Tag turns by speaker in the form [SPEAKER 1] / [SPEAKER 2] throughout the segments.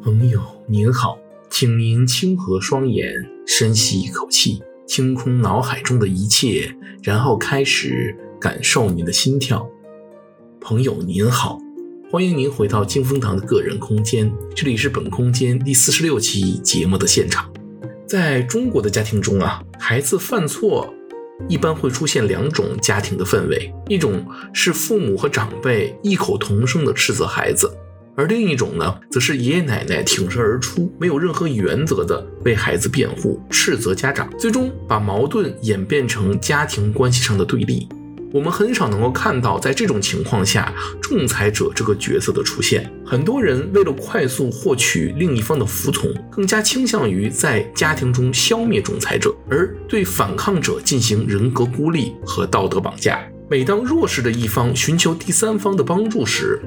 [SPEAKER 1] 朋友您好，请您轻合双眼，深吸一口气，清空脑海中的一切，然后开始感受您的心跳。朋友您好，欢迎您回到金风堂的个人空间，这里是本空间第四十六期节目的现场。在中国的家庭中啊，孩子犯错一般会出现两种家庭的氛围，一种是父母和长辈异口同声地斥责孩子。而另一种呢，则是爷爷奶奶挺身而出，没有任何原则的为孩子辩护、斥责家长，最终把矛盾演变成家庭关系上的对立。我们很少能够看到，在这种情况下，仲裁者这个角色的出现。很多人为了快速获取另一方的服从，更加倾向于在家庭中消灭仲裁者，而对反抗者进行人格孤立和道德绑架。每当弱势的一方寻求第三方的帮助时，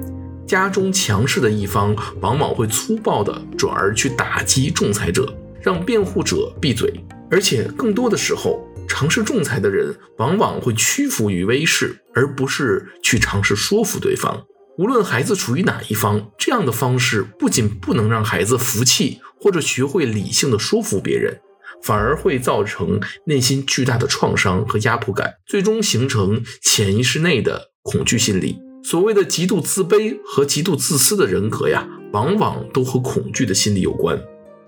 [SPEAKER 1] 家中强势的一方往往会粗暴地转而去打击仲裁者，让辩护者闭嘴。而且更多的时候，尝试仲裁的人往往会屈服于威势，而不是去尝试说服对方。无论孩子处于哪一方，这样的方式不仅不能让孩子服气或者学会理性的说服别人，反而会造成内心巨大的创伤和压迫感，最终形成潜意识内的恐惧心理。所谓的极度自卑和极度自私的人格呀，往往都和恐惧的心理有关。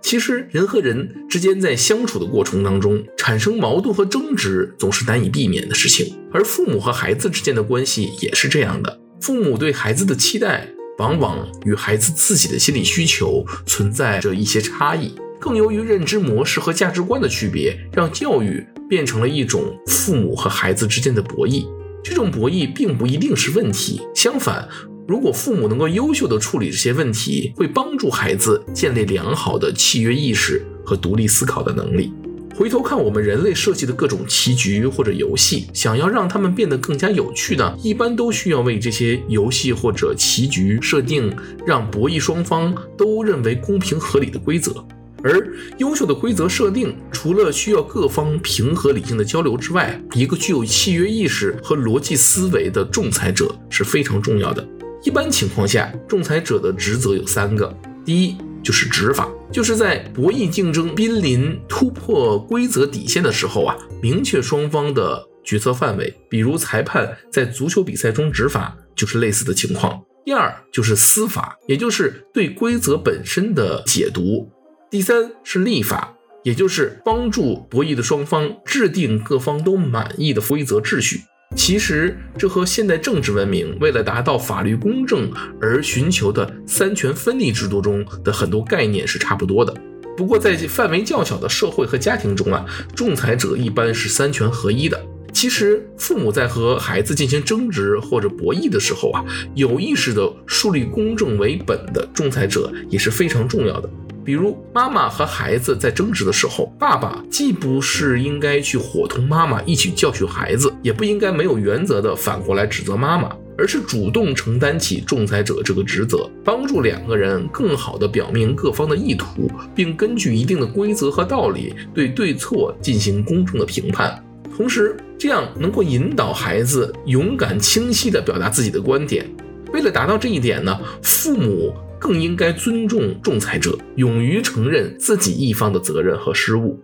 [SPEAKER 1] 其实，人和人之间在相处的过程当中，产生矛盾和争执总是难以避免的事情。而父母和孩子之间的关系也是这样的。父母对孩子的期待，往往与孩子自己的心理需求存在着一些差异。更由于认知模式和价值观的区别，让教育变成了一种父母和孩子之间的博弈。这种博弈并不一定是问题，相反，如果父母能够优秀地处理这些问题，会帮助孩子建立良好的契约意识和独立思考的能力。回头看我们人类设计的各种棋局或者游戏，想要让他们变得更加有趣呢，一般都需要为这些游戏或者棋局设定让博弈双方都认为公平合理的规则。而优秀的规则设定，除了需要各方平和理性的交流之外，一个具有契约意识和逻辑思维的仲裁者是非常重要的。一般情况下，仲裁者的职责有三个：第一，就是执法，就是在博弈竞争濒临突破规则底线的时候啊，明确双方的决策范围。比如裁判在足球比赛中执法，就是类似的情况。第二，就是司法，也就是对规则本身的解读。第三是立法，也就是帮助博弈的双方制定各方都满意的规则秩序。其实这和现代政治文明为了达到法律公正而寻求的三权分立制度中的很多概念是差不多的。不过在范围较小的社会和家庭中啊，仲裁者一般是三权合一的。其实父母在和孩子进行争执或者博弈的时候啊，有意识地树立公正为本的仲裁者也是非常重要的。比如，妈妈和孩子在争执的时候，爸爸既不是应该去伙同妈妈一起教训孩子，也不应该没有原则的反过来指责妈妈，而是主动承担起仲裁者这个职责，帮助两个人更好的表明各方的意图，并根据一定的规则和道理对对错进行公正的评判。同时，这样能够引导孩子勇敢、清晰地表达自己的观点。为了达到这一点呢，父母。更应该尊重仲裁者，勇于承认自己一方的责任和失误。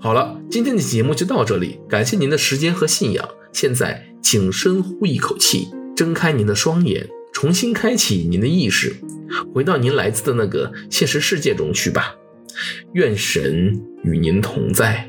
[SPEAKER 1] 好了，今天的节目就到这里，感谢您的时间和信仰。现在，请深呼一口气，睁开您的双眼，重新开启您的意识，回到您来自的那个现实世界中去吧。愿神与您同在。